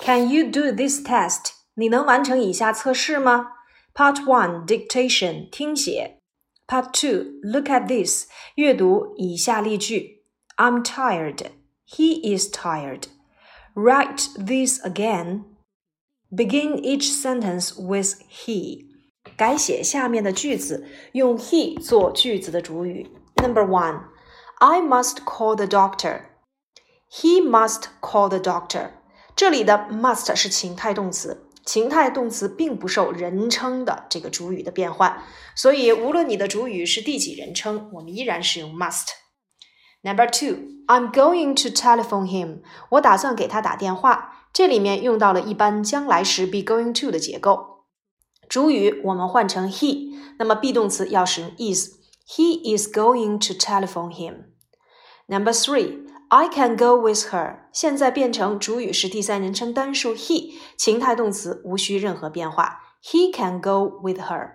Can you do this test？你能完成以下测试吗？Part one dictation 听写。Part two look at this 阅读以下例句。I'm tired. He is tired. Write this again. Begin each sentence with he. 改写下面的句子，用 he 做句子的主语。Number one, I must call the doctor. He must call the doctor. 这里的 must 是情态动词，情态动词并不受人称的这个主语的变换，所以无论你的主语是第几人称，我们依然是用 must。Number two, I'm going to telephone him. 我打算给他打电话。这里面用到了一般将来时 be going to 的结构，主语我们换成 he，那么 be 动词要使用 is。He is going to telephone him. Number three, I can go with her. 现在变成主语是第三人称单数 he，情态动词无需任何变化。He can go with her.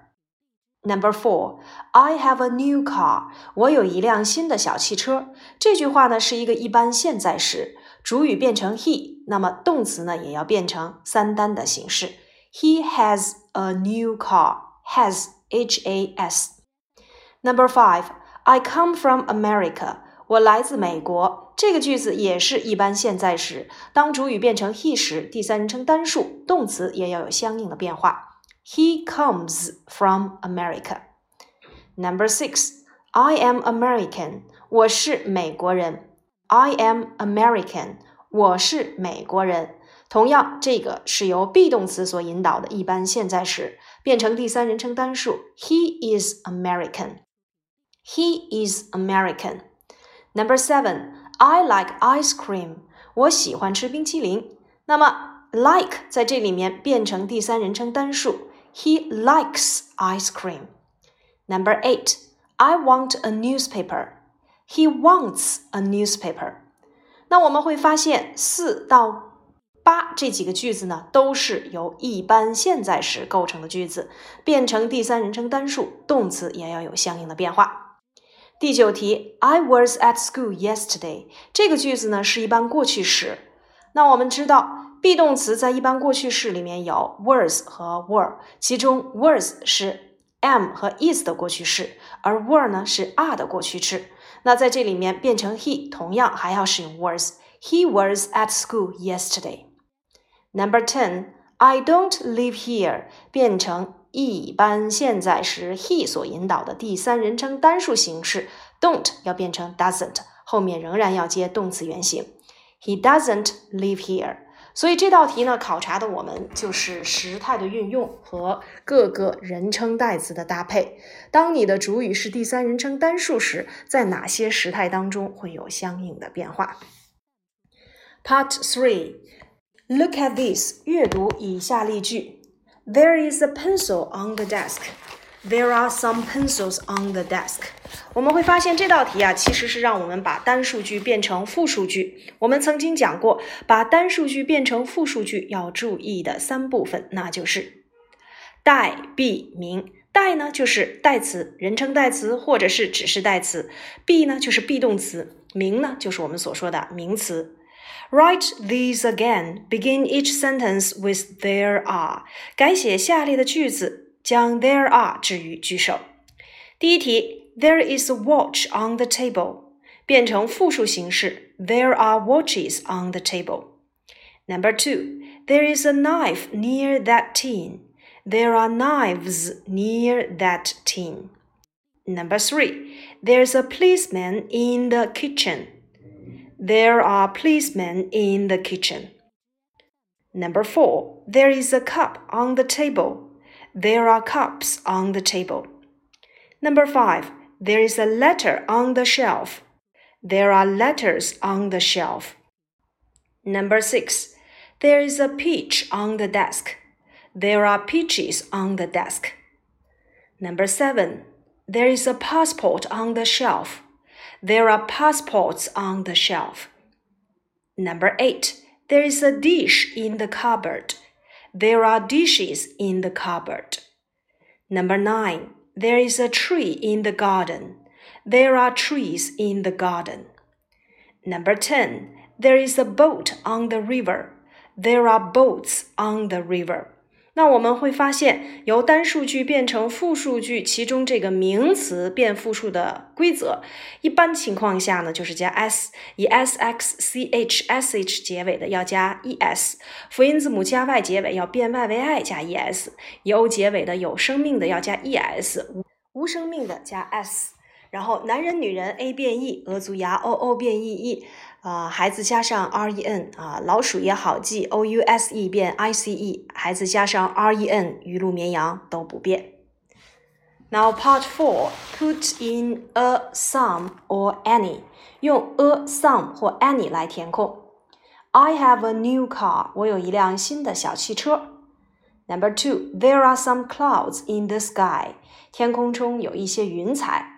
Number four, I have a new car. 我有一辆新的小汽车。这句话呢是一个一般现在时，主语变成 he，那么动词呢也要变成三单的形式。He has a new car. Has H A S. Number five, I come from America. 我来自美国， 这个句子也是一般现在时，当主语变成 he 时，第三人称单数，动词也要有相应的变化。He comes from America. Number six, I am American. 我是美国人。I am American. 我是美国人。同样，这个是由 be 动词所引导的一般现在时，变成第三人称单数。He is American. He is American. Number seven, I like ice cream. 我喜欢吃冰淇淋。那么 like 在这里面变成第三人称单数，He likes ice cream. Number eight, I want a newspaper. He wants a newspaper. 那我们会发现四到八这几个句子呢，都是由一般现在时构成的句子，变成第三人称单数，动词也要有相应的变化。第九题，I was at school yesterday。这个句子呢是一般过去时。那我们知道，be 动词在一般过去式里面有 was 和 were，其中 was 是 am 和 is 的过去式，而 were 呢是 are 的过去式。那在这里面变成 he，同样还要使用 was。He was at school yesterday. Number ten, I don't live here 变成 一般现在时 he 所引导的第三人称单数形式，don't 要变成 doesn't，后面仍然要接动词原形。He doesn't live here。所以这道题呢，考察的我们就是时态的运用和各个人称代词的搭配。当你的主语是第三人称单数时，在哪些时态当中会有相应的变化？Part three, look at this，阅读以下例句。There is a pencil on the desk. There are some pencils on the desk. 我们会发现这道题啊，其实是让我们把单数句变成复数句。我们曾经讲过，把单数句变成复数句要注意的三部分，那就是代、be、名。代呢就是代词、人称代词或者是指示代词；be 呢就是 be 动词；名呢就是我们所说的名词。Write these again. Begin each sentence with there are. 改写下列的句子，将 there are 置于句首。第一题，There is a watch on the table，变成复数形式，There are watches on the table。Number two, there is a knife near that tin. There are knives near that tin. Number three, there's a policeman in the kitchen. There are policemen in the kitchen. Number four, there is a cup on the table. There are cups on the table. Number five, there is a letter on the shelf. There are letters on the shelf. Number six, there is a peach on the desk. There are peaches on the desk. Number seven, there is a passport on the shelf. There are passports on the shelf. Number eight, there is a dish in the cupboard. There are dishes in the cupboard. Number nine, there is a tree in the garden. There are trees in the garden. Number 10, there is a boat on the river. There are boats on the river. 那我们会发现，由单数句变成复数句，其中这个名词变复数的规则，一般情况下呢，就是加 s，以 s x c h s h 结尾的要加 e s，辅音字母加 y 结尾要变 y 为 i 加 e s，以 o 结尾的有生命的要加 e s，无生命的加 s。然后男人女人 a 变 e，鹅足牙 o o 变 e e。啊，孩子加上 r e n 啊，老鼠也好记，o u s e 变 i c e，孩子加上 r e n，鱼鹿绵羊都不变。Now part four, put in a some or any，用 a some 或 any 来填空。I have a new car，我有一辆新的小汽车。Number two, there are some clouds in the sky，天空中有一些云彩。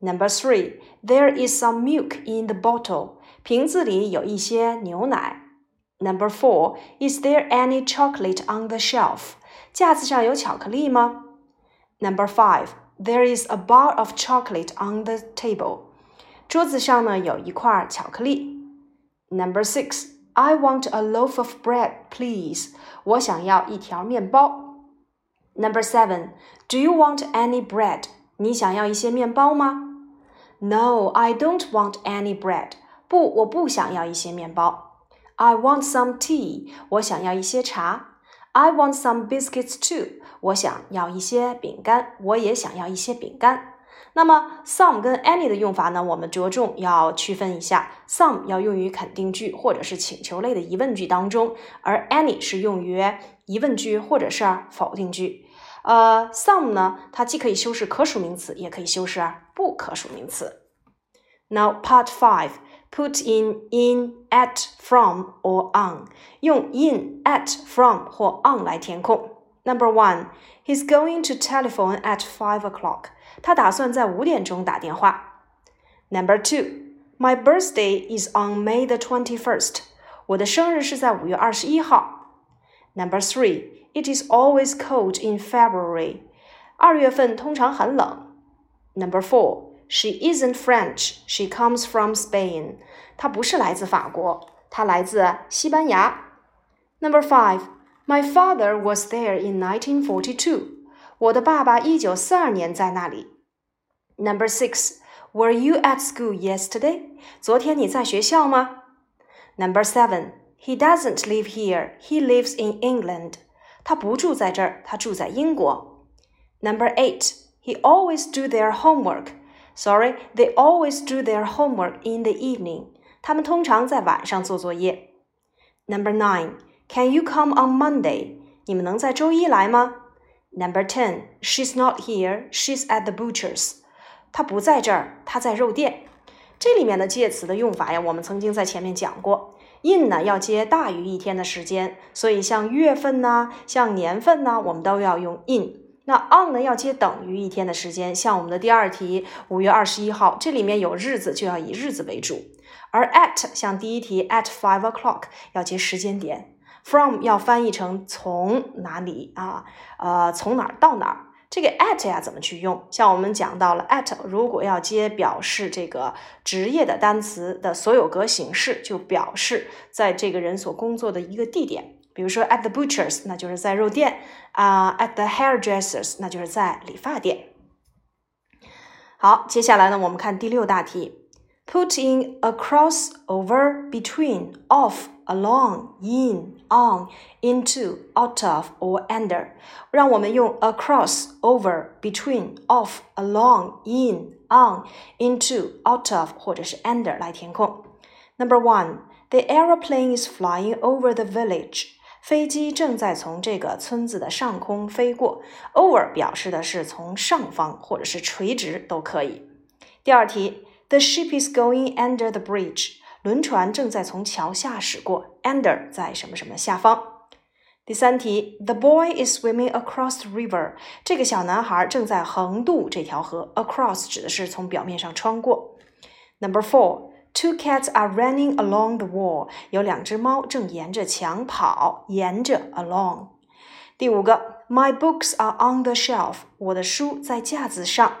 Number three, there is some milk in the bottle。瓶子里有一些牛奶。Number four, is there any chocolate on the shelf? 架子上有巧克力吗？Number five, there is a bar of chocolate on the table. 桌子上呢有一块巧克力。Number six, I want a loaf of bread, please. 我想要一条面包。Number seven, do you want any bread? 你想要一些面包吗？No, I don't want any bread. 不，我不想要一些面包。I want some tea。我想要一些茶。I want some biscuits too。我想要一些饼干。我也想要一些饼干。那么，some 跟 any 的用法呢？我们着重要区分一下。some 要用于肯定句或者是请求类的疑问句当中，而 any 是用于疑问句或者是否定句。呃，some 呢，它既可以修饰可数名词，也可以修饰不可数名词。Now part five. put in in at from or on，用 in at from 或 on 来填空。Number one, he's going to telephone at five o'clock. 他打算在五点钟打电话。Number two, my birthday is on May the twenty-first. 我的生日是在五月二十一号。Number three, it is always cold in February. 二月份通常很冷。Number four. She isn't French. She comes from Spain. 她不是来自法国，她来自西班牙。Number five. My father was there in 1942. 我的爸爸一九四二年在那里。Number six. Were you at school yesterday? 昨天你在学校吗？Number seven. He doesn't live here. He lives in England. 他不住在这儿，他住在英国。Number eight. He always do their homework. Sorry, they always do their homework in the evening. 他们通常在晚上做作业。Number nine, can you come on Monday? 你们能在周一来吗？Number ten, she's not here. She's at the butcher's. 她不在这儿，她在肉店。这里面的介词的用法呀，我们曾经在前面讲过。 In 呢要接大于一天的时间，所以像月份呐、像年份呐，我们都要用 in。那 on 呢要接等于一天的时间，像我们的第二题，五月二十一号，这里面有日子，就要以日子为主。而 at 像第一题 at five o'clock 要接时间点，from 要翻译成从哪里啊？呃，从哪儿到哪儿？这个 at 呀怎么去用？像我们讲到了 at，如果要接表示这个职业的单词的所有格形式，就表示在这个人所工作的一个地点。比如说 at the butchers，那就是在肉店啊；at the hairdressers，那就是在理发店。好，接下来呢，我们看第六大题：put in a crossover between of, along, in, on, into, out of or under。让我们用 across, over, between, of, along, in, on, into, out of 或者是 under 来填空。Number one, the aeroplane is flying over the village. 飞机正在从这个村子的上空飞过。Over 表示的是从上方或者是垂直都可以。第二题，The ship is going under the bridge。 轮船正在从桥下驶过。Under 在什么什么下方。第三题，The boy is swimming across the river。这个小男孩正在横渡这条河。Across 指的是从表面上穿过。Number four。Two cats are running along the wall。有两只猫正沿着墙跑，沿着 along。第五个，My books are on the shelf。我的书在架子上。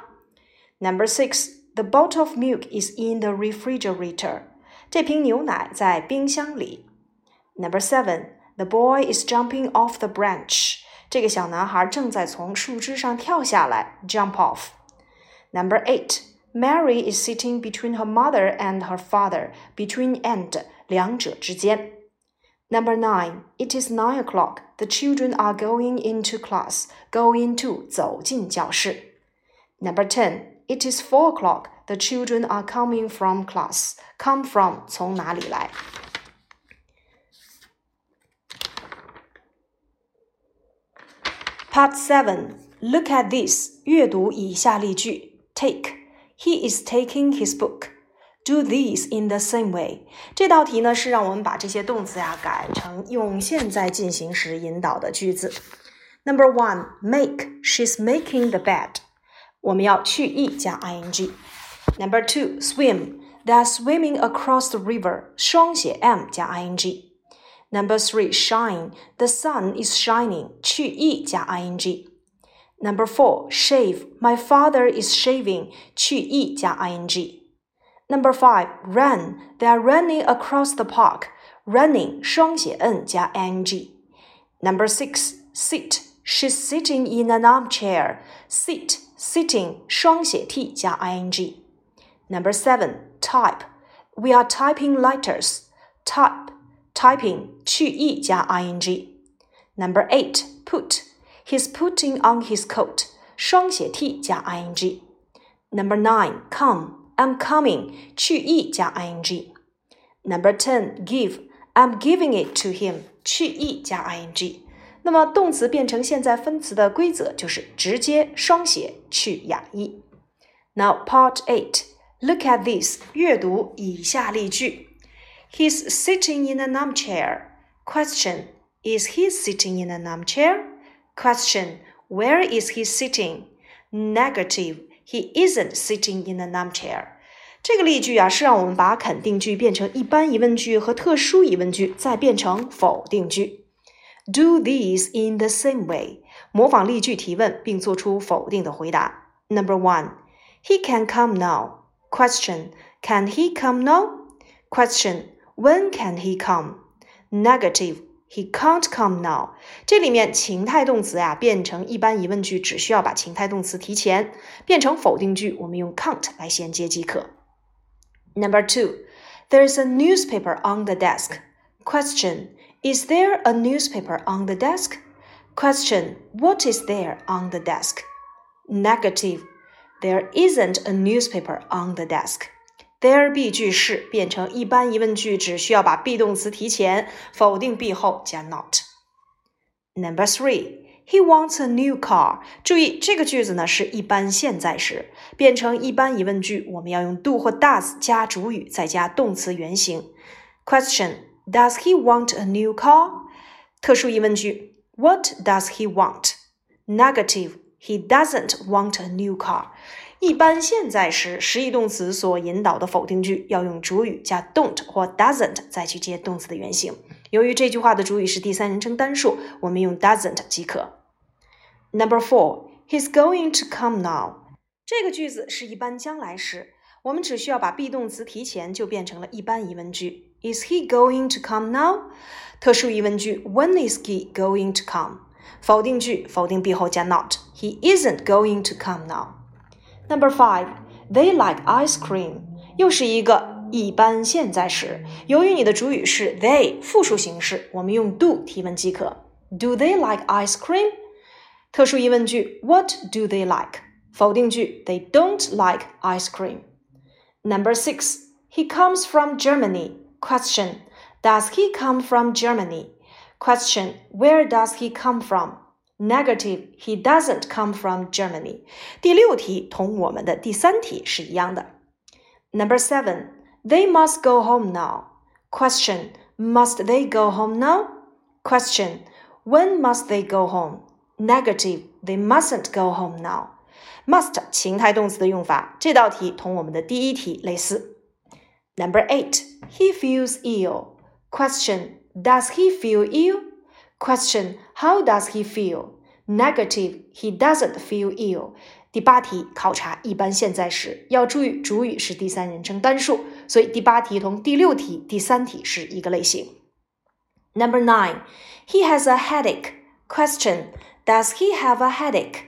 Number six，the bottle of milk is in the refrigerator。 这瓶牛奶在冰箱里。Number seven。 The boy is jumping off the branch. 这个小男孩正在从树枝上跳下来，jump off. Number eight. Mary is sitting between her mother and her father. Between and 两者之间。Number nine. It is nine o'clock. The children are going into class. Go into 走进教室。Number ten. It is four o'clock. The children are coming from class. Come from 从哪里来？Part 7. Look at this. 阅读以下例句。Take. He is taking his book. Do these in the same way. 这道题呢是让我们把这些动词呀改成用现在进行时引导的句子。Number one, make. She's making the bed. 我们要去 e 加 ing。 Number two, swim. They are swimming across the river. 双写 m 加 ing。Number three, shine. The sun is shining. 去 e 加 ing. Number four, shave. My father is shaving. 去 e 加 ing. Number five, run. They are running across the park. Running 双写 n 加 ing. Number six, sit. She's sitting in an armchair. Sit, sitting 双写 t 加 ing. Number seven, type. We are typing letters. Type typing 去 e 加 ing。Number eight, put. He's putting on his coat. 双写 t 加 ing。Number nine, come. I'm coming. 去 e 加 ing。Number ten, give. I'm giving it to him. 去 e 加 ing。那么动词变成现在分词的规则就是直接双写去哑 e。Now part eight. Look at this. 阅读以下例句。He's sitting in an armchair. Question Is he sitting in an armchair? Question Where is he sitting? Negative He isn't sitting in an armchair. 这个例句啊，是让我们把肯定句变成一般疑问句和特殊疑问句，再变成否定句。Do these in the same way，模仿例句提问，并做出否定的回答。Number one, he can come now. Question, can he come now? Question, when can he come? Negative. He can't come now. 这里面情态动词呀变成一般疑问句，只需要把情态动词提前；变成否定句，我们用 can't 来衔接即可。Number two, there is a newspaper on the desk. Question: Is there a newspaper on the desk? Question: What is there on the desk? Negative. There isn't a newspaper on the desk. There be 句式变成一般疑问句，只需要把 be 动词提前，否定 be 后加 not。Number three, he wants a new car。注意这个句子呢是一般现在时，变成一般疑问句，我们要用 do 或 does 加主语，再加动词原形。Question: Does he want a new car？特殊疑问句：What does he want? Negative: He doesn't want a new car。 一般现在时实义动词所引导的否定句要用主语加 don't 或 doesn't 再去接动词的原形。由于这句话的主语是第三人称单数，我们用 doesn't 即可。Number four, he's going to come now。这个句子是一般将来时，我们只需要把 be 动词提前，就变成了一般疑问句。Is he going to come now？特殊疑问句：When is he going to come？否定句：否定 be 后加 not。He isn't going to come now。Number five, they like ice cream，又是一个一般现在时。由于你的主语是 they 复数形式，我们用 do 提问即可。Do they like ice cream？特殊疑问句：What do they like？否定句：They don't like ice cream。Number six, he comes from Germany. Question: Does he come from Germany? Question: Where does he come from? Negative, he doesn't come from Germany. 第六题同我们的第三题是一样的。Number seven, they must go home now. Question, must they go home now? Question, when must they go home? Negative, they mustn't go home now. Must 情态动词的用法，这道题同我们的第一题类似。Number eight, he feels ill. Question, does he feel ill? Question: How does he feel? Negative: He doesn't feel ill. 第八题考察一般现在时，要注意主语是第三人称单数，所以第八题同第六题、第三题是一个类型。 Number nine, he has a headache. Question, does he have a headache?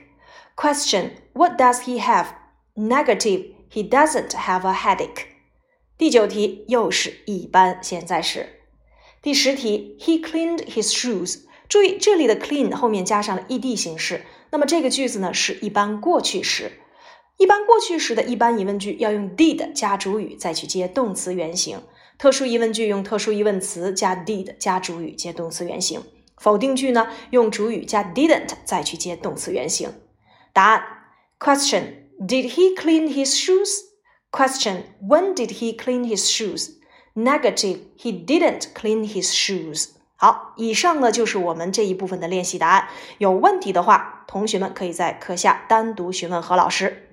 Question, what does he have? Negative, he doesn't have a headache. 第九题又是一般现在时。 第十题，He cleaned his shoes。注意这里的 clean 后面加上了 ed 形式，那么这个句子呢是一般过去时。一般过去时的一般疑问句要用 did 加主语再去接动词原形，特殊疑问句用特殊疑问词加 did 加主语接动词原形，否定句呢用主语加 didn't 再去接动词原形。答案：Question Did he clean his shoes? Question When did he clean his shoes? Negative He didn't clean his shoes. 好，以上呢就是我们这一部分的练习答案。有问题的话，同学们可以在课下单独询问何老师。